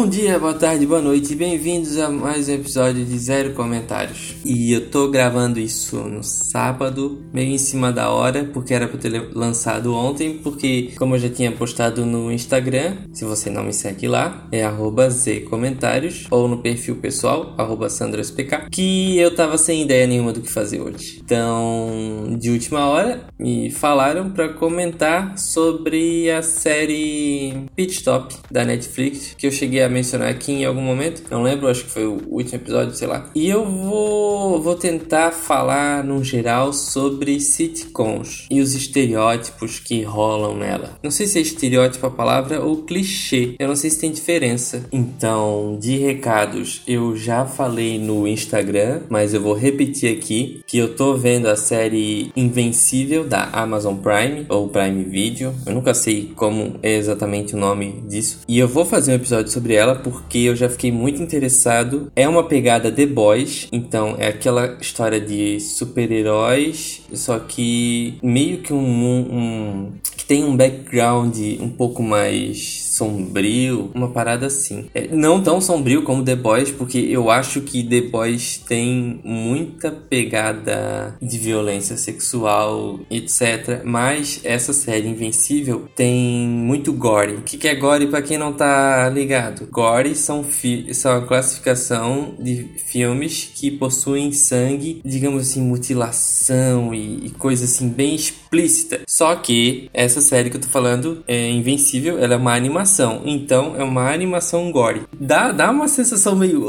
Bom dia, boa tarde, boa noite, bem-vindos a mais um episódio de Zero Comentários. E eu tô gravando isso no sábado, meio em cima da hora, porque era pra ter lançado ontem, porque como eu já tinha postado no Instagram, se você não me segue lá, é @zcomentários ou no perfil pessoal @sandraspk, que eu tava sem ideia nenhuma do que fazer hoje. Então, de última hora, me falaram para comentar sobre a série Pit Stop da Netflix, que eu cheguei a mencionar aqui em algum momento, não lembro, acho que foi o último episódio, sei lá. E eu vou, vou tentar falar no geral sobre sitcoms e os estereótipos que rolam nela. Não sei se é estereótipo a palavra ou clichê, eu não sei se tem diferença. Então, de recados, eu já falei no Instagram, mas eu vou repetir aqui que eu tô vendo a série Invencível da Amazon Prime ou Prime Video, eu nunca sei como é exatamente o nome disso. E eu vou fazer um episódio sobre sobre ela porque eu já fiquei muito interessado. É uma pegada The Boys, então é aquela história de super-heróis, só que meio que um, um, que tem um background um pouco mais sombrio, uma parada assim. É, não tão sombrio como The Boys, porque eu acho que The Boys tem muita pegada de violência sexual, etc. Mas essa série Invencível tem muito gore. O que, é gore para quem não tá ligado? Gore são, são a classificação de filmes que possuem sangue, digamos assim, mutilação e, e coisa assim bem explícita. Só que essa série que eu tô falando é Invencível, ela é uma animação animação. Então é uma animação gore. Dá, dá uma sensação meio.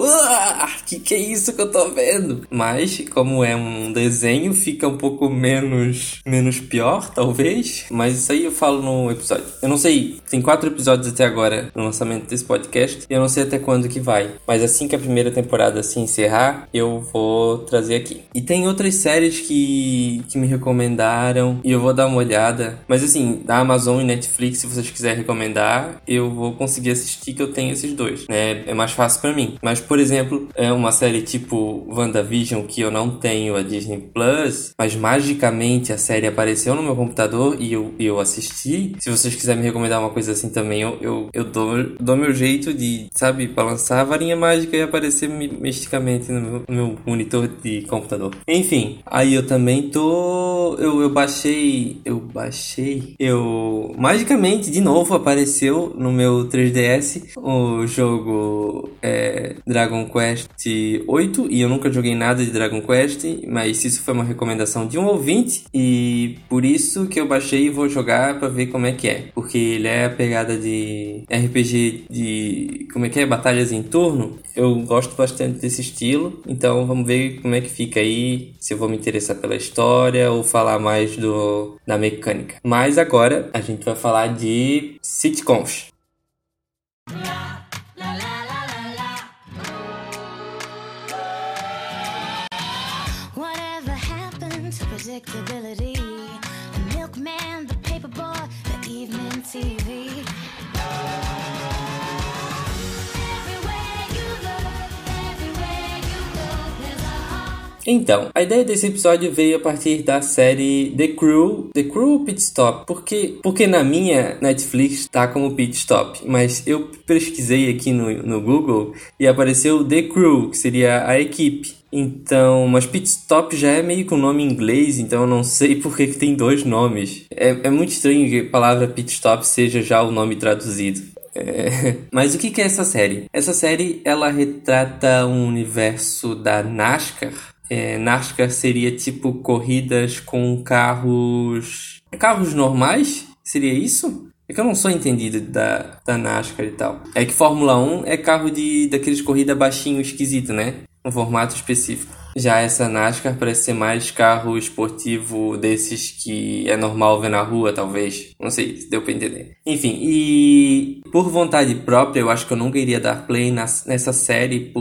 Que que é isso que eu tô vendo? Mas, como é um desenho, fica um pouco menos, menos pior, talvez. Mas isso aí eu falo no episódio. Eu não sei, tem quatro episódios até agora no lançamento desse podcast. E eu não sei até quando que vai. Mas assim que a primeira temporada se encerrar, eu vou trazer aqui. E tem outras séries que, que me recomendaram. E eu vou dar uma olhada. Mas assim, da Amazon e Netflix, se vocês quiserem recomendar, eu vou conseguir assistir que eu tenho esses dois, né? É mais fácil para mim. Mas, por exemplo, é uma série tipo WandaVision que eu não tenho a Disney Plus, mas magicamente a série apareceu no meu computador e eu, eu assisti. Se vocês quiserem me recomendar uma coisa assim também, eu, eu, eu dou, dou meu jeito de, sabe, balançar a varinha mágica e aparecer misticamente no meu, no meu monitor de computador. Enfim, aí eu também tô. Eu, eu baixei. Eu baixei. Eu. Magicamente, de novo, apareceu no meu 3DS o jogo é, Dragon Quest 8 e eu nunca joguei nada de Dragon Quest, mas isso foi uma recomendação de um ouvinte e por isso que eu baixei e vou jogar para ver como é que é, porque ele é a pegada de RPG de como é que é batalhas em turno. Eu gosto bastante desse estilo, então vamos ver como é que fica aí, se eu vou me interessar pela história ou falar mais do da mecânica. Mas agora a gente vai falar de sitcoms. Yeah. Então, a ideia desse episódio veio a partir da série The Crew, The Crew Pit Stop, porque, porque na minha Netflix tá como Pit Stop, mas eu pesquisei aqui no, no Google e apareceu The Crew, que seria a equipe. Então, mas pit stop já é meio com nome inglês, então eu não sei por que, que tem dois nomes. É, é muito estranho que a palavra pit stop seja já o nome traduzido. É... Mas o que é essa série? Essa série ela retrata um universo da NASCAR é, NASCAR seria tipo corridas com carros. Carros normais? Seria isso? É que eu não sou entendido da, da NASCAR e tal. É que Fórmula 1 é carro de daqueles corrida baixinho esquisito, né? Um formato específico. Já essa NASCAR parece ser mais carro esportivo desses que é normal ver na rua, talvez. Não sei se deu pra entender. Enfim, e por vontade própria, eu acho que eu nunca iria dar play nas, nessa série,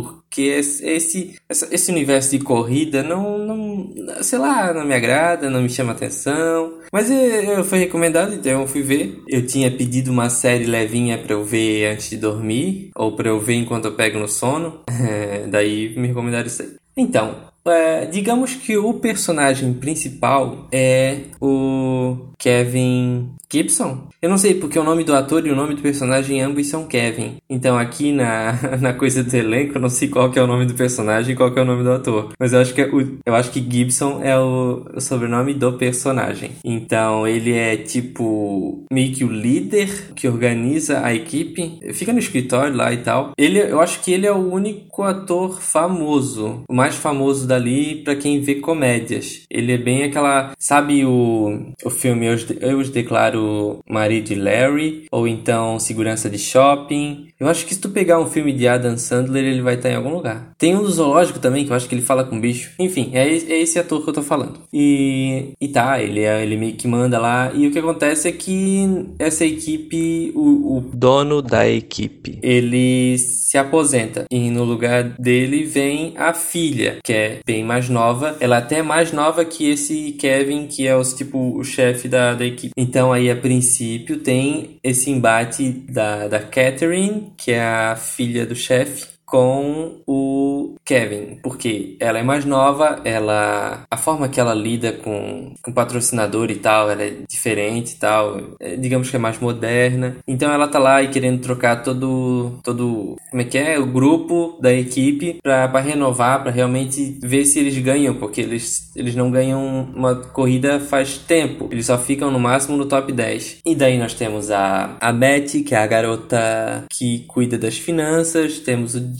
porque esse, esse universo de corrida não, não, sei lá, não me agrada, não me chama atenção. Mas eu, foi recomendado, então eu fui ver. Eu tinha pedido uma série levinha para eu ver antes de dormir, ou para eu ver enquanto eu pego no sono. É, daí me recomendaram isso aí. Então, é, digamos que o personagem principal é o Kevin Gibson? Eu não sei, porque o nome do ator e o nome do personagem ambos são Kevin. Então aqui na, na coisa do elenco, eu não sei qual é o nome do personagem e qual é o nome do ator. Mas eu acho que, é o, eu acho que Gibson é o, o sobrenome do personagem. Então ele é tipo meio que o líder que organiza a equipe. Fica no escritório lá e tal. Ele, eu acho que ele é o único ator famoso. O mais famoso dali para quem vê comédias. Ele é bem aquela... Sabe o, o filme Eu, eu os declaro marido de Larry, ou então Segurança de Shopping. Eu acho que se tu pegar um filme de Adam Sandler, ele vai estar em algum lugar. Tem um do zoológico também, que eu acho que ele fala com bicho. Enfim, é, é esse ator que eu tô falando. E, e tá, ele, é, ele meio que manda lá. E o que acontece é que essa equipe, o, o dono da equipe, ele se aposenta. E no lugar dele vem a filha, que é bem mais nova. Ela é até mais nova que esse Kevin, que é os, tipo, o chefe da, da equipe. Então aí, a princípio, tem esse embate da, da Catherine, que é a filha do chefe, com o Kevin, porque ela é mais nova, ela a forma que ela lida com, com patrocinador e tal, ela é diferente e tal, é, digamos que é mais moderna. Então ela tá lá e querendo trocar todo todo como é que é, o grupo da equipe para renovar, para realmente ver se eles ganham, porque eles eles não ganham uma corrida faz tempo. Eles só ficam no máximo no top 10. E daí nós temos a a Betty, que é a garota que cuida das finanças, temos o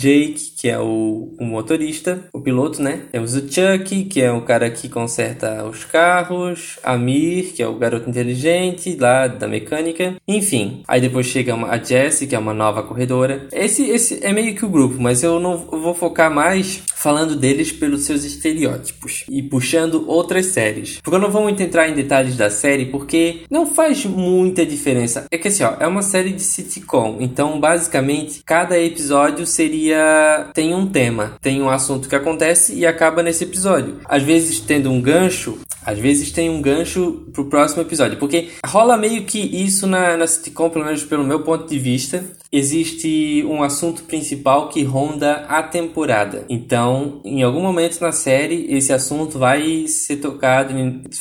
Jake, que é o, o, motorista, o piloto, né? Temos o Chuck, que é o cara que conserta os carros, Amir, que é o garoto inteligente lá da mecânica, enfim. Aí depois chega a Jessie, que é uma nova corredora. Esse, esse é meio que o grupo, mas eu não vou focar mais falando deles pelos seus estereótipos e puxando outras séries. Porque eu não vou muito entrar em detalhes da série, porque não faz muita diferença. É que assim, ó, é uma série de sitcom, então basicamente cada episódio seria tem um tema, tem um assunto que acontece e acaba nesse episódio. Às vezes tendo um gancho, às vezes tem um gancho pro próximo episódio, porque rola meio que isso na, na sitcom, pelo menos pelo meu ponto de vista, existe um assunto principal que ronda a temporada. Então, em algum momento na série, esse assunto vai ser tocado,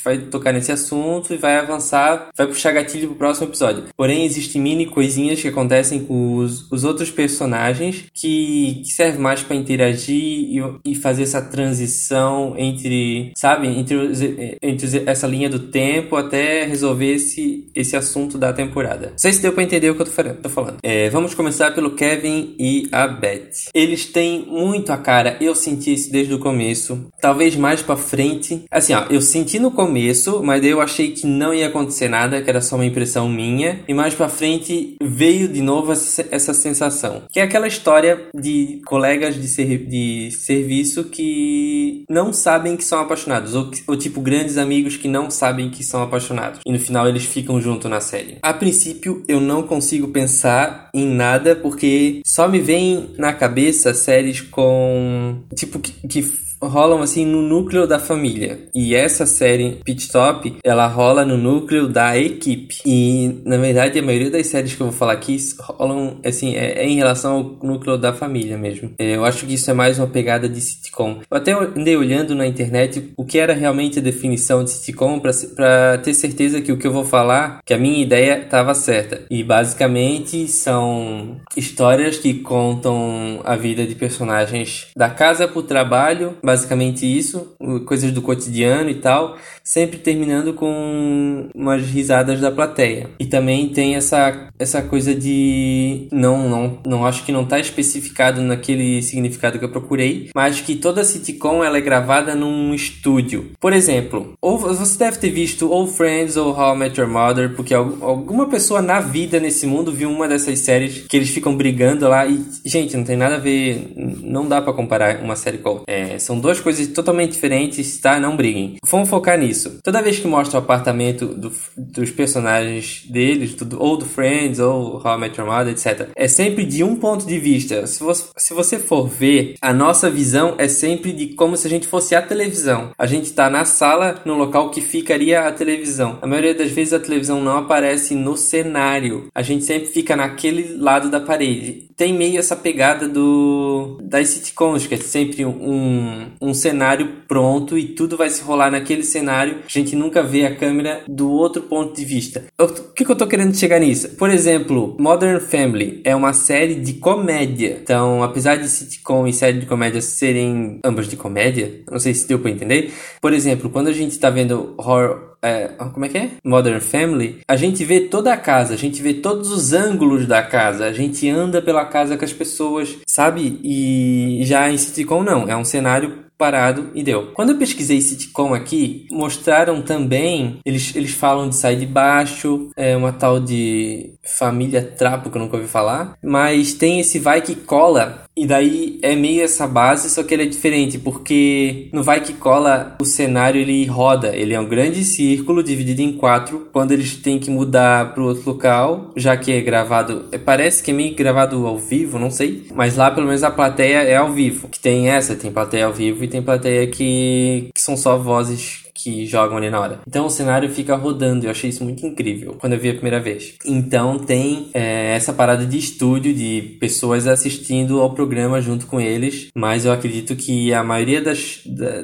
vai tocar nesse assunto e vai avançar, vai puxar gatilho pro próximo episódio. Porém, existem mini coisinhas que acontecem com os, os outros personagens que, que servem mais para interagir e, e, fazer essa transição entre, sabe, entre, os, entre essa linha do tempo até resolver esse, esse assunto da temporada. Não sei se deu para entender o que eu tô, tô falando. É, vamos começar pelo Kevin e a Beth. Eles têm muito a cara, eu senti isso desde o começo. Talvez mais para frente. Assim, ó, eu senti no começo, mas eu achei que não ia acontecer nada, que era só uma impressão minha. E mais para frente veio de novo essa sensação. Que é aquela história de colegas de, ser, de serviço que não sabem que são apaixonados. Ou, ou tipo, grandes amigos que não sabem que são apaixonados. E no final eles ficam junto na série. A princípio, eu não consigo pensar em nada, porque só me vem na cabeça séries com. Tipo, que, que rolam assim no núcleo da família. E essa série Pit Stop, ela rola no núcleo da equipe. E na verdade a maioria das séries que eu vou falar aqui rolam assim, é, é em relação ao núcleo da família mesmo. É, eu acho que isso é mais uma pegada de sitcom. Eu até andei olhando na internet o que era realmente a definição de sitcom para ter certeza que o que eu vou falar, que a minha ideia estava certa. E basicamente são histórias que contam a vida de personagens da casa pro trabalho basicamente isso, coisas do cotidiano e tal, sempre terminando com umas risadas da plateia. E também tem essa, essa coisa de não não não acho que não está especificado naquele significado que eu procurei, mas que toda sitcom ela é gravada num estúdio. Por exemplo, ou você deve ter visto ou Friends ou How I Met Your Mother, porque alguma pessoa na vida nesse mundo viu uma dessas séries que eles ficam brigando lá e gente, não tem nada a ver, não dá para comparar uma série com é, são duas coisas totalmente diferentes, tá? Não briguem. Vamos focar nisso. Toda vez que mostra o apartamento do, dos personagens deles, do, ou do Friends, ou How I Met Your Mother, etc., é sempre de um ponto de vista. Se você, se você for ver, a nossa visão é sempre de como se a gente fosse a televisão. A gente tá na sala, no local que ficaria a televisão. A maioria das vezes a televisão não aparece no cenário. A gente sempre fica naquele lado da parede. Tem meio essa pegada do das sitcoms, que é sempre um um cenário pronto e tudo vai se rolar naquele cenário. A gente nunca vê a câmera do outro ponto de vista. O que, que eu tô querendo chegar nisso? Por exemplo, Modern Family é uma série de comédia. Então, apesar de sitcom e série de comédia serem ambas de comédia, não sei se deu pra entender. Por exemplo, quando a gente tá vendo horror é, como é que é? Modern Family, a gente vê toda a casa, a gente vê todos os ângulos da casa, a gente anda pela casa com as pessoas, sabe? E já em sitcom não, é um cenário parado e deu. Quando eu pesquisei sitcom aqui, mostraram também, eles, eles falam de sair de baixo, é uma tal de família trapo que eu nunca ouvi falar, mas tem esse vai que cola e daí é meio essa base, só que ele é diferente, porque no vai que cola o cenário ele roda, ele é um grande círculo dividido em quatro, quando eles têm que mudar para outro local, já que é gravado, é, parece que é meio gravado ao vivo, não sei, mas lá pelo menos a plateia é ao vivo, que tem essa, tem plateia ao vivo tem plateia que, que são só vozes que jogam ali na hora. Então o cenário fica rodando, eu achei isso muito incrível quando eu vi a primeira vez. Então tem é, essa parada de estúdio, de pessoas assistindo ao programa junto com eles, mas eu acredito que a maioria das,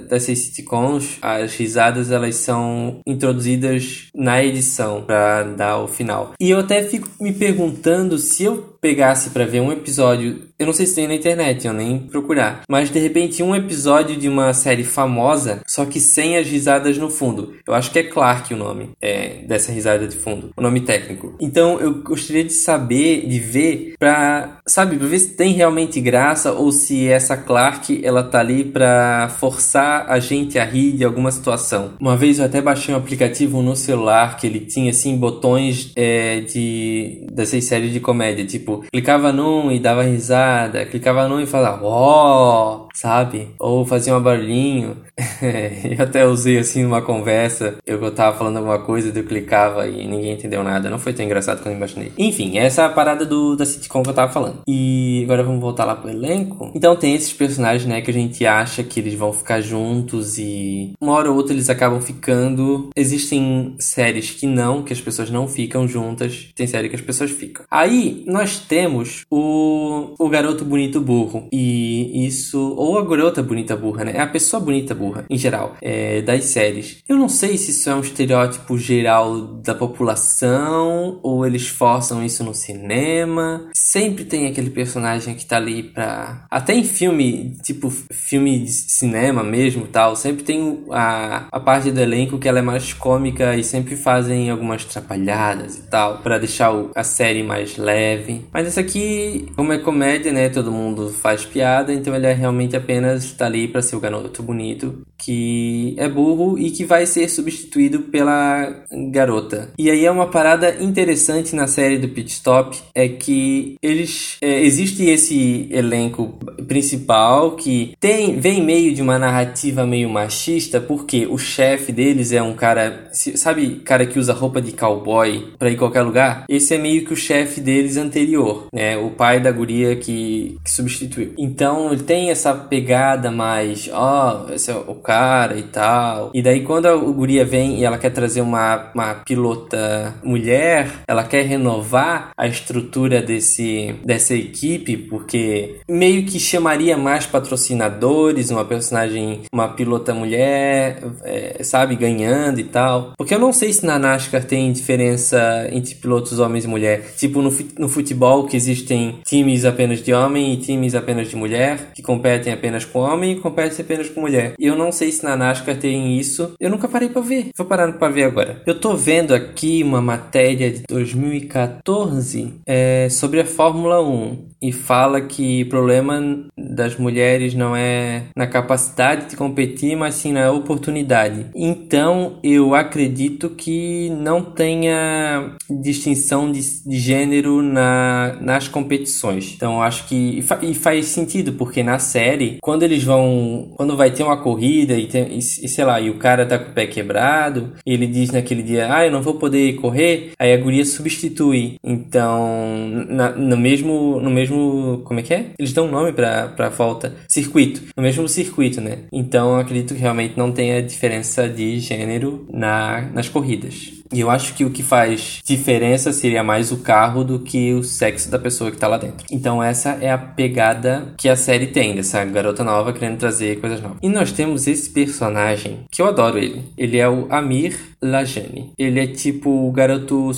dessas sitcoms, as risadas elas são introduzidas na edição para dar o final. E eu até fico me perguntando se eu pegasse para ver um episódio, eu não sei se tem na internet, eu nem procurar, mas de repente um episódio de uma série famosa, só que sem as risadas no fundo. Eu acho que é Clark o nome é, dessa risada de fundo, o nome técnico. Então eu gostaria de saber, de ver, pra, sabe, pra ver se tem realmente graça ou se essa Clark ela tá ali pra forçar a gente a rir de alguma situação. Uma vez eu até baixei um aplicativo no celular que ele tinha assim botões é, de dessas séries de comédia, tipo clicava num e dava risada, clicava num e falava, ó, oh! sabe? Ou fazia um barulhinho. eu até usei assim numa conversa, eu tava falando alguma coisa, eu clicava e ninguém entendeu nada. Não foi tão engraçado quando eu imaginei. Enfim, essa é a parada do, da sitcom que eu tava falando. E agora vamos voltar lá pro elenco. Então tem esses personagens, né, que a gente acha que eles vão ficar juntos e uma hora ou outra eles acabam ficando. Existem séries que não, que as pessoas não ficam juntas. Tem série que as pessoas ficam. Aí nós temos o, o garoto bonito burro. E isso ou a garota bonita burra, né? É a pessoa bonita burra, em geral, é, das séries. Eu não sei se isso é um estereótipo geral da população, ou eles forçam isso no cinema. Sempre tem aquele personagem que tá ali pra. Até em filme, tipo filme de cinema mesmo tal, sempre tem a, a parte do elenco que ela é mais cômica e sempre fazem algumas trapalhadas e tal, para deixar o, a série mais leve. Mas essa aqui, é comédia, né? Todo mundo faz piada, então ele é realmente apenas está ali para ser o garoto bonito que é burro e que vai ser substituído pela garota. E aí é uma parada interessante na série do Pit Stop é que eles é, existe esse elenco principal que tem vem meio de uma narrativa meio machista porque o chefe deles é um cara sabe cara que usa roupa de cowboy para ir qualquer lugar esse é meio que o chefe deles anterior né o pai da guria que, que substituiu então ele tem essa pegada mais, ó, oh, esse é o cara e tal. E daí quando a guria vem e ela quer trazer uma, uma pilota mulher, ela quer renovar a estrutura desse, dessa equipe, porque meio que chamaria mais patrocinadores, uma personagem, uma pilota mulher, é, sabe, ganhando e tal. Porque eu não sei se na NASCAR tem diferença entre pilotos homens e mulher. Tipo no, no futebol que existem times apenas de homem e times apenas de mulher, que competem apenas com homem e compete apenas com mulher. Eu não sei se na NASCAR tem isso. Eu nunca parei para ver. Vou parar para ver agora. Eu tô vendo aqui uma matéria de 2014 é, sobre a Fórmula 1 e fala que o problema das mulheres não é na capacidade de competir, mas sim na oportunidade. Então eu acredito que não tenha distinção de, de gênero na, nas competições. Então acho que e, fa, e faz sentido porque na série quando eles vão quando vai ter uma corrida e, tem, e, sei lá e o cara tá com o pé quebrado ele diz naquele dia ah eu não vou poder correr aí a guria substitui então na, no mesmo no mesmo mesmo. Como é que é? Eles dão um nome pra, pra volta. Circuito. No mesmo circuito, né? Então acredito que realmente não tenha diferença de gênero na, nas corridas. E eu acho que o que faz diferença seria mais o carro do que o sexo da pessoa que tá lá dentro. Então essa é a pegada que a série tem, dessa garota nova querendo trazer coisas novas. E nós temos esse personagem, que eu adoro ele. Ele é o Amir Lajani. Ele é tipo o garoto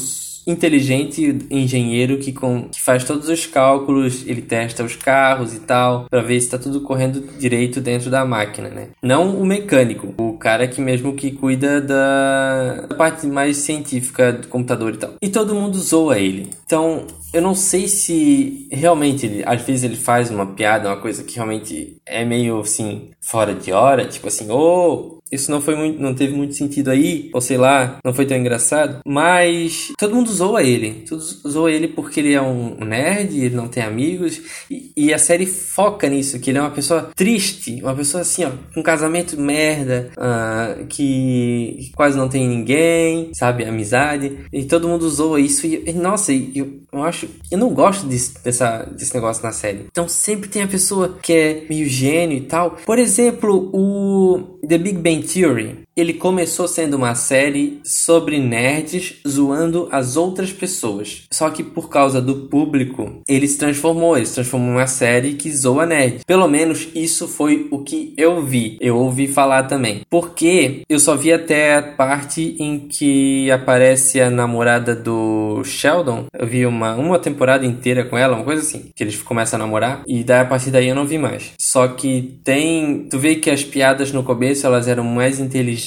inteligente engenheiro que, com, que faz todos os cálculos, ele testa os carros e tal, para ver se está tudo correndo direito dentro da máquina, né? Não o mecânico, o cara que mesmo que cuida da, parte mais científica do computador e tal. E todo mundo zoa ele. Então, eu não sei se realmente ele, às vezes ele faz uma piada, uma coisa que realmente é meio assim fora de hora, tipo assim, ô, oh, isso não foi muito, não teve muito sentido aí, ou sei lá, não foi tão engraçado. Mas todo mundo zoa ele. Todo zoa ele porque ele é um nerd, ele não tem amigos. E, e, a série foca nisso, que ele é uma pessoa triste, uma pessoa assim, ó, com um casamento merda, uh, que quase não tem ninguém, sabe, amizade. E todo mundo zoa isso. E, nossa, eu, eu acho. Eu não gosto desse, dessa, desse negócio na série. Então sempre tem a pessoa que é meio gênio e tal. Por exemplo, o The Big Bang Theory ele começou sendo uma série sobre nerds zoando as outras pessoas. Só que por causa do público, ele se transformou, ele se transformou em uma série que zoa nerd. Pelo menos isso foi o que eu vi. Eu ouvi falar também. Porque eu só vi até a parte em que aparece a namorada do Sheldon. Eu vi uma, uma temporada inteira com ela, uma coisa assim. Que eles começam a namorar. E daí a partir daí eu não vi mais. Só que tem. Tu vê que as piadas no começo elas eram mais inteligentes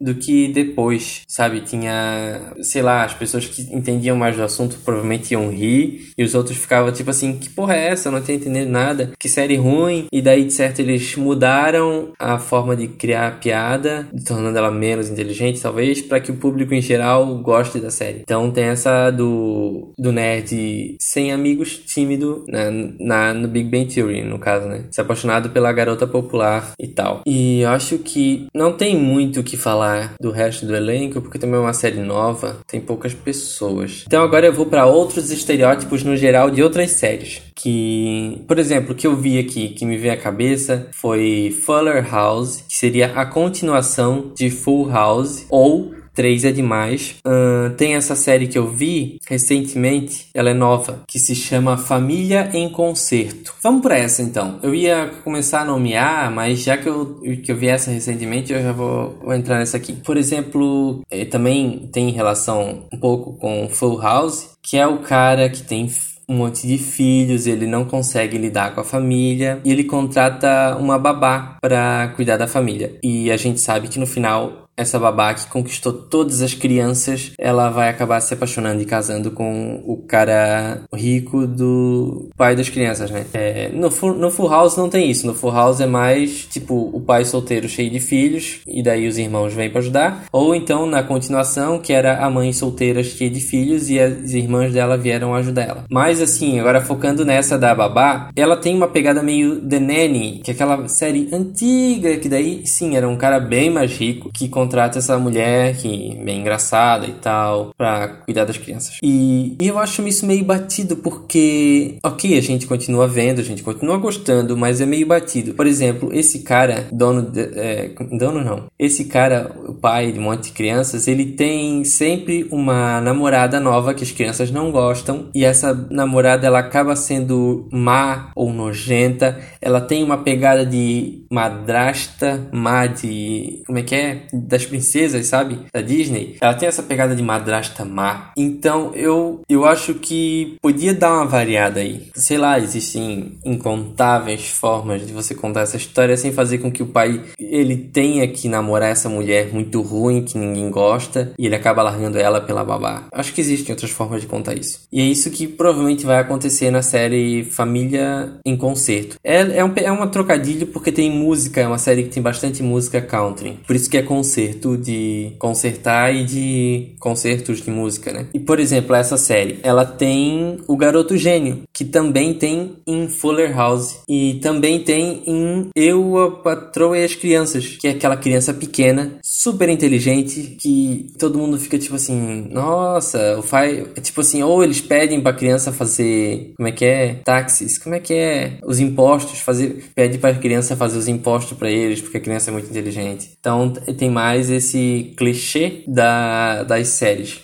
do que depois, sabe? Tinha, sei lá, as pessoas que entendiam mais do assunto provavelmente iam rir e os outros ficavam tipo assim: que porra é essa? Eu não tô entendendo nada, que série ruim. E daí, de certo, eles mudaram a forma de criar piada, tornando ela menos inteligente, talvez, para que o público em geral goste da série. Então tem essa do, do nerd sem amigos, tímido, na, na, no Big Bang Theory, no caso, né? Se apaixonado pela garota popular e tal. E eu acho que não tem muito o que falar do resto do elenco, porque também é uma série nova, tem poucas pessoas. Então agora eu vou para outros estereótipos no geral de outras séries. Que, por exemplo, o que eu vi aqui, que me veio à cabeça, foi Fuller House, que seria a continuação de Full House, ou 3 é demais. Uh, tem essa série que eu vi recentemente, ela é nova, que se chama Família em Concerto. Vamos para essa então. Eu ia começar a nomear, mas já que eu, que eu vi essa recentemente, eu já vou, vou entrar nessa aqui. Por exemplo, eh, também tem relação um pouco com Full House, que é o cara que tem um monte de filhos, ele não consegue lidar com a família e ele contrata uma babá para cuidar da família. E a gente sabe que no final essa babá que conquistou todas as crianças, ela vai acabar se apaixonando e casando com o cara rico do pai das crianças, né? É, no, no Full House não tem isso. No Full House é mais, tipo, o pai solteiro cheio de filhos e daí os irmãos vêm para ajudar. Ou então, na continuação, que era a mãe solteira cheia de filhos e as irmãs dela vieram ajudar ela. Mas, assim, agora focando nessa da babá, ela tem uma pegada meio The Nanny, que é aquela série antiga, que daí, sim, era um cara bem mais rico, que contrata essa mulher que é engraçada e tal para cuidar das crianças. E, e, eu acho isso meio batido porque, ok, a gente continua vendo, a gente continua gostando, mas é meio batido. Por exemplo, esse cara, dono, de, é, dono não, esse cara, o pai de um monte de crianças, ele tem sempre uma namorada nova que as crianças não gostam e essa namorada ela acaba sendo má ou nojenta. Ela tem uma pegada de madrasta, má de como é que é? Das princesas, sabe? Da Disney. Ela tem essa pegada de madrasta má. Então eu, eu acho que podia dar uma variada aí. Sei lá, existem incontáveis formas de você contar essa história sem fazer com que o pai ele tenha que namorar essa mulher muito ruim que ninguém gosta e ele acaba largando ela pela babá. Acho que existem outras formas de contar isso. E é isso que provavelmente vai acontecer na série Família em Concerto. É, é, um, é uma trocadilho porque tem música, é uma série que tem bastante música country. Por isso que é concerto de concertar e de concertos de música, né? E por exemplo, essa série, ela tem o Garoto Gênio, que também tem em Fuller House e também tem em Eu, a Patroa e as Crianças, que é aquela criança pequena, super inteligente, que todo mundo fica tipo assim, nossa, o pai, é tipo assim, ou eles pedem pra criança fazer, como é que é? Táxis, como é que é? Os impostos, fazer, pede pra criança fazer os impostos para eles, porque a criança é muito inteligente. Então tem mais esse clichê da, das séries.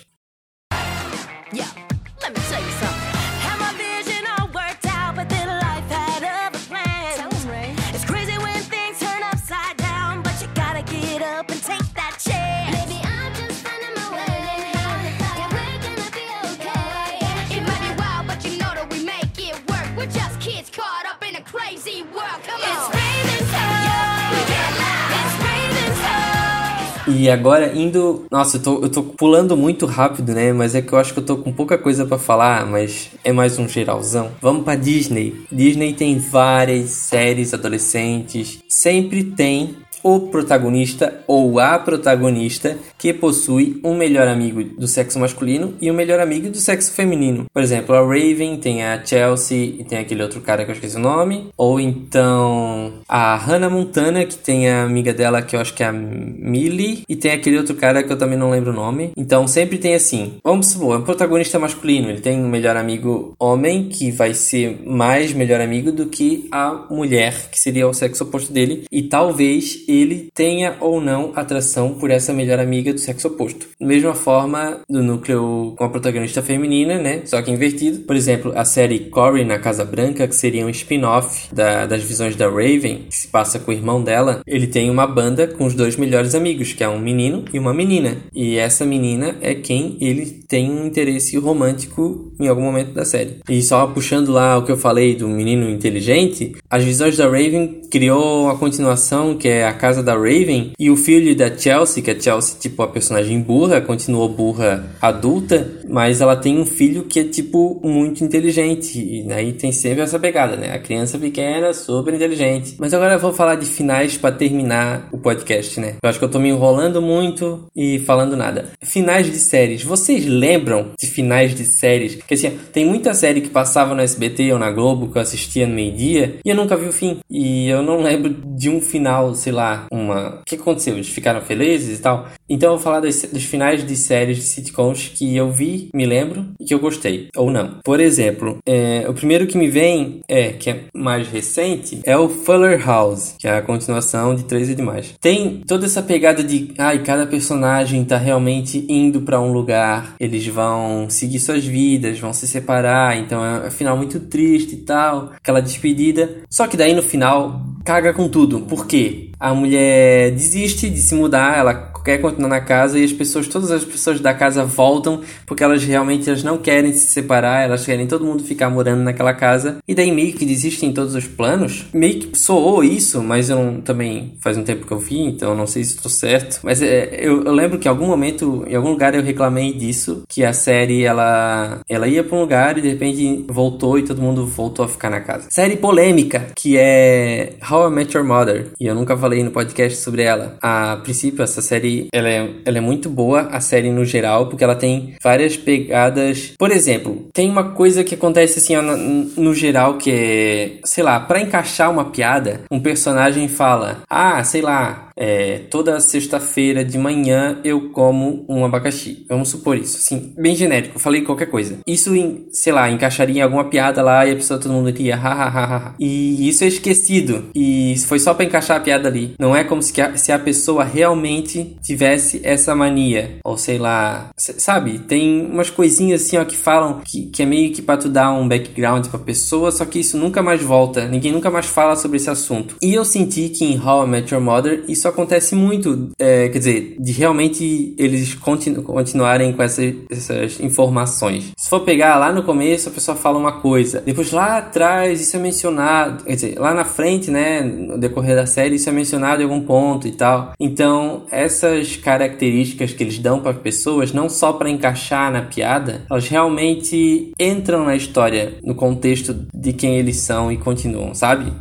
E agora indo. Nossa, eu tô, eu tô pulando muito rápido, né? Mas é que eu acho que eu tô com pouca coisa para falar, mas é mais um geralzão. Vamos pra Disney. Disney tem várias séries adolescentes. Sempre tem o protagonista ou a protagonista que possui um melhor amigo do sexo masculino e um melhor amigo do sexo feminino. Por exemplo, a Raven tem a Chelsea e tem aquele outro cara que eu esqueci o nome. Ou então a Hannah Montana, que tem a amiga dela que eu acho que é a Millie. E tem aquele outro cara que eu também não lembro o nome. Então sempre tem assim. Vamos supor, é um protagonista masculino. Ele tem um melhor amigo homem que vai ser mais melhor amigo do que a mulher, que seria o sexo oposto dele. E talvez ele tenha ou não atração por essa melhor amiga do sexo oposto. Da mesma forma, do núcleo com a protagonista feminina, né? Só que invertido. Por exemplo, a série Cory na Casa Branca, que seria um spin-off da, das visões da Raven, que se passa com o irmão dela, ele tem uma banda com os dois melhores amigos, que é um menino e uma menina. E essa menina é quem ele tem um interesse romântico em algum momento da série. E só puxando lá o que eu falei do menino inteligente, as visões da Raven criou uma continuação que é a casa da Raven e o filho da Chelsea, que é Chelsea tipo a personagem burra, continuou burra adulta, mas ela tem um filho que é tipo muito inteligente e aí tem sempre essa pegada, né? A criança pequena, super inteligente. Mas agora eu vou falar de finais para terminar o podcast, né? Eu acho que eu tô me enrolando muito e falando nada. Finais de séries. Vocês lembram de finais de séries? Porque assim, tem muita série que passava no SBT ou na Globo que eu assistia no meio-dia e eu nunca vi o fim. E eu não lembro de um final, sei lá, uma. O que aconteceu? Eles ficaram felizes e tal. Então eu vou falar dos, finais de séries de sitcoms que eu vi, me lembro, e que eu gostei, ou não. Por exemplo, é, o primeiro que me vem é, que é mais recente, é o Fuller House, que é a continuação de Três e Demais. Tem toda essa pegada de, ai, cada personagem tá realmente indo para um lugar, eles vão seguir suas vidas, vão se separar, então é um final muito triste e tal, aquela despedida. Só que daí no final caga com tudo. Por quê? A mulher desiste de se mudar, ela quer continuar na casa e as pessoas, todas as pessoas da casa voltam porque elas realmente elas não querem se separar, elas querem todo mundo ficar morando naquela casa e daí meio que desistem todos os planos. Meio que soou isso, mas eu não, também faz um tempo que eu vi, então não sei se estou certo. Mas é, eu, eu, lembro que em algum momento, em algum lugar eu reclamei disso, que a série ela, ela ia para um lugar e de repente voltou e todo mundo voltou a ficar na casa. Série polêmica, que é How I Met Your Mother, e eu nunca falei no podcast sobre ela. A princípio, essa série ela é, ela é muito boa, a série no geral, porque ela tem várias pegadas. Por exemplo, tem uma coisa que acontece assim ó, no, no geral que é, sei lá, para encaixar uma piada, um personagem fala: "Ah, sei lá, é, toda sexta-feira de manhã eu como um abacaxi. Vamos supor isso, assim, bem genérico, falei qualquer coisa. Isso, em, sei lá, encaixaria em alguma piada lá e a pessoa, todo mundo iria ha. E isso é esquecido. E foi só para encaixar a piada ali. Não é como se a, se a pessoa realmente tivesse essa mania. Ou sei lá, sabe? Tem umas coisinhas assim, ó, que falam que, que é meio que pra tu dar um background pra pessoa, só que isso nunca mais volta. Ninguém nunca mais fala sobre esse assunto. E eu senti que em How I Met Your Mother isso acontece muito, é, quer dizer, de realmente eles continu continuarem com essa, essas informações. Se for pegar lá no começo, a pessoa fala uma coisa, depois lá atrás isso é mencionado, quer dizer, lá na frente, né, no decorrer da série, isso é mencionado em algum ponto e tal. Então, essas características que eles dão para as pessoas, não só para encaixar na piada, elas realmente entram na história, no contexto de quem eles são e continuam, sabe?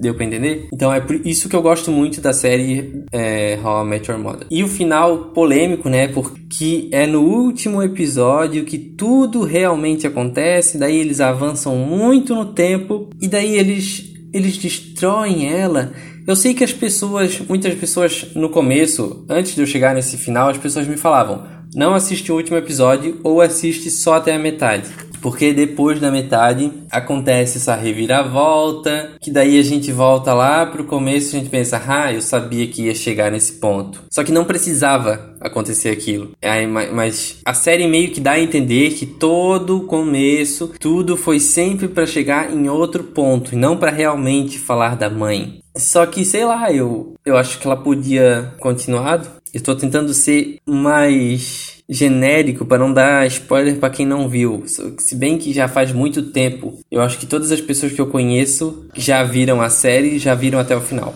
Deu para entender? Então, é por isso que eu gosto muito da série é, How I Met Your Mother. E o final polêmico, né? Porque é no último episódio que tudo realmente acontece, daí eles avançam muito no tempo e daí eles eles destroem ela. Eu sei que as pessoas, muitas pessoas no começo, antes de eu chegar nesse final, as pessoas me falavam: não assiste o último episódio ou assiste só até a metade. Porque depois da metade acontece essa reviravolta, que daí a gente volta lá pro começo e a gente pensa, ah, eu sabia que ia chegar nesse ponto. Só que não precisava acontecer aquilo. Aí, mas a série meio que dá a entender que todo o começo, tudo foi sempre para chegar em outro ponto, e não para realmente falar da mãe. Só que, sei lá, eu, eu acho que ela podia continuado. Eu tô tentando ser mais genérico para não dar spoiler para quem não viu. Se bem que já faz muito tempo, eu acho que todas as pessoas que eu conheço já viram a série já viram até o final.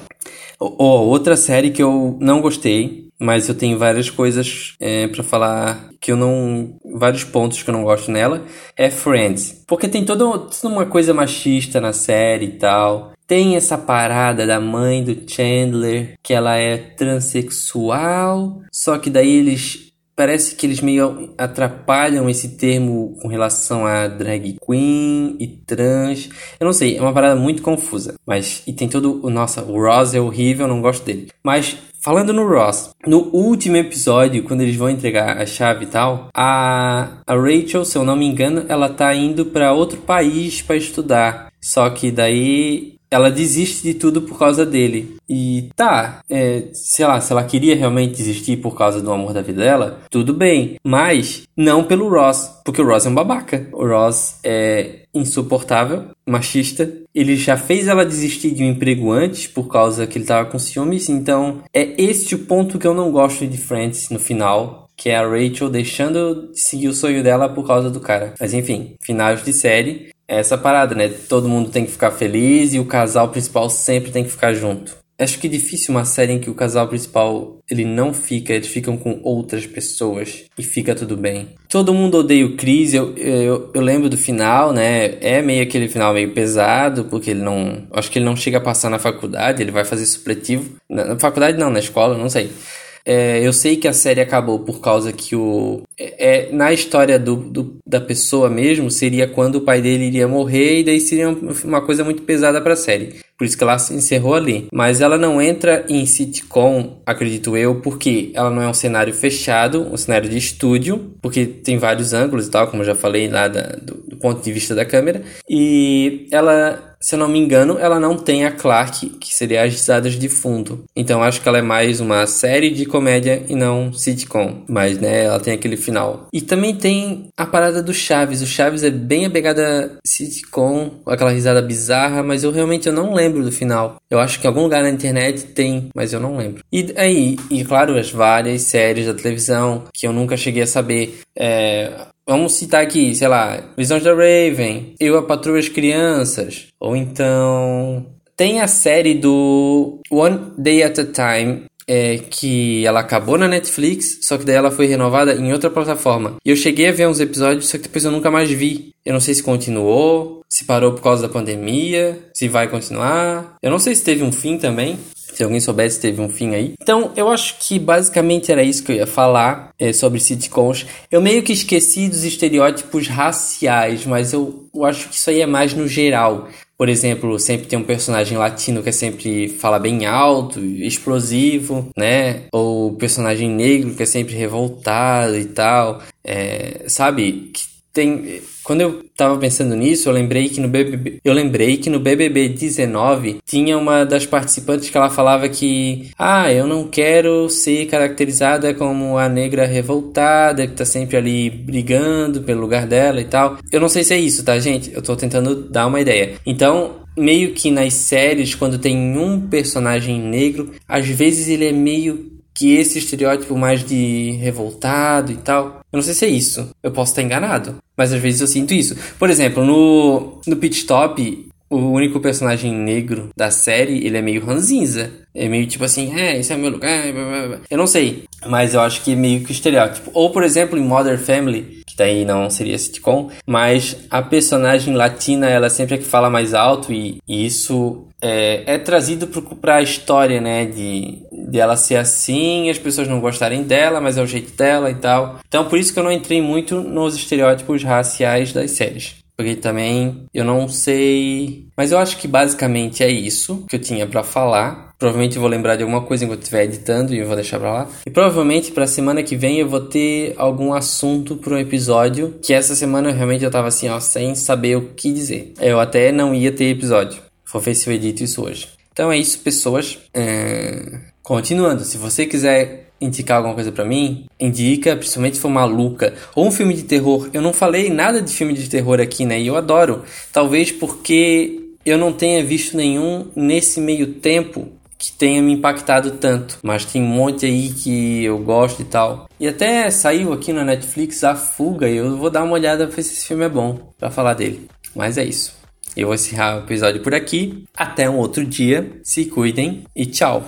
Oh, outra série que eu não gostei, mas eu tenho várias coisas é, para falar que eu não. vários pontos que eu não gosto nela, é Friends. Porque tem toda uma coisa machista na série e tal. Tem essa parada da mãe do Chandler, que ela é transexual, só que daí eles parece que eles meio atrapalham esse termo com relação a drag queen e trans. Eu não sei, é uma parada muito confusa. Mas, e tem todo o. Nossa, o Ross é horrível, não gosto dele. Mas, falando no Ross, no último episódio, quando eles vão entregar a chave e tal, a, a Rachel, se eu não me engano, ela tá indo para outro país para estudar. Só que daí ela desiste de tudo por causa dele. E tá, é, sei lá, se ela queria realmente desistir por causa do amor da vida dela, tudo bem. Mas não pelo Ross, porque o Ross é um babaca. O Ross é insuportável, machista. Ele já fez ela desistir de um emprego antes por causa que ele tava com ciúmes. Então é este o ponto que eu não gosto de Friends no final. Que é a Rachel deixando de seguir o sonho dela por causa do cara. Mas enfim, finais de série é essa parada, né? Todo mundo tem que ficar feliz e o casal principal sempre tem que ficar junto. Acho que é difícil uma série em que o casal principal ele não fica, eles ficam com outras pessoas e fica tudo bem. Todo mundo odeia o Chris, eu, eu, eu lembro do final, né? É meio aquele final meio pesado, porque ele não. Acho que ele não chega a passar na faculdade, ele vai fazer supletivo. Na, na faculdade não, na escola, não sei. É, eu sei que a série acabou por causa que o. É, é, na história do, do, da pessoa mesmo, seria quando o pai dele iria morrer, e daí seria uma coisa muito pesada pra série. Por isso que ela se encerrou ali. Mas ela não entra em sitcom, acredito eu, porque ela não é um cenário fechado, um cenário de estúdio, porque tem vários ângulos e tal, como eu já falei lá da, do, do ponto de vista da câmera. E ela se eu não me engano, ela não tem a Clark, que seria as risadas de fundo. Então acho que ela é mais uma série de comédia e não sitcom. Mas, né, ela tem aquele final. E também tem a parada do Chaves. O Chaves é bem a pegada sitcom, aquela risada bizarra, mas eu realmente eu não lembro do final. Eu acho que em algum lugar na internet tem, mas eu não lembro. E aí, e claro, as várias séries da televisão que eu nunca cheguei a saber. É, Vamos citar aqui, sei lá, Visões da Raven, Eu, a Patrulha as Crianças, ou então tem a série do One Day at a Time, é, que ela acabou na Netflix, só que daí ela foi renovada em outra plataforma. E eu cheguei a ver uns episódios, só que depois eu nunca mais vi. Eu não sei se continuou, se parou por causa da pandemia, se vai continuar. Eu não sei se teve um fim também. Se alguém soubesse, teve um fim aí. Então, eu acho que basicamente era isso que eu ia falar é, sobre sitcoms. Eu meio que esqueci dos estereótipos raciais, mas eu, eu acho que isso aí é mais no geral. Por exemplo, sempre tem um personagem latino que é sempre fala bem alto, explosivo, né? Ou personagem negro que é sempre revoltado e tal. É, sabe? Que tem quando eu tava pensando nisso, eu lembrei que no BBB, eu lembrei que no BBB 19 tinha uma das participantes que ela falava que, ah, eu não quero ser caracterizada como a negra revoltada que tá sempre ali brigando pelo lugar dela e tal. Eu não sei se é isso, tá, gente? Eu tô tentando dar uma ideia. Então, meio que nas séries, quando tem um personagem negro, às vezes ele é meio que esse estereótipo mais de revoltado e tal. Eu não sei se é isso. Eu posso estar enganado. Mas às vezes eu sinto isso. Por exemplo, no, no pit stop, o único personagem negro da série, ele é meio ranzinza. É meio tipo assim, é, esse é o meu lugar. Eu não sei, mas eu acho que meio que estereótipo. Ou, por exemplo, em Modern Family, que daí não seria sitcom, mas a personagem latina, ela sempre é que fala mais alto e, e isso é, é trazido para a história, né? De, de ela ser assim, as pessoas não gostarem dela, mas é o jeito dela e tal. Então, por isso que eu não entrei muito nos estereótipos raciais das séries. Porque também eu não sei. Mas eu acho que basicamente é isso que eu tinha para falar. Provavelmente eu vou lembrar de alguma coisa enquanto estiver editando e eu vou deixar pra lá. E provavelmente pra semana que vem eu vou ter algum assunto para um episódio. Que essa semana eu realmente eu tava assim, ó, sem saber o que dizer. Eu até não ia ter episódio. Vou ver se eu edito isso hoje. Então é isso, pessoas. É... Continuando, se você quiser indicar alguma coisa para mim, indica, principalmente se for maluca. Ou um filme de terror. Eu não falei nada de filme de terror aqui, né? E eu adoro. Talvez porque eu não tenha visto nenhum nesse meio tempo que tenha me impactado tanto. Mas tem um monte aí que eu gosto e tal. E até saiu aqui na Netflix A Fuga e eu vou dar uma olhada pra ver se esse filme é bom para falar dele. Mas é isso. Eu vou encerrar o episódio por aqui. Até um outro dia. Se cuidem e tchau.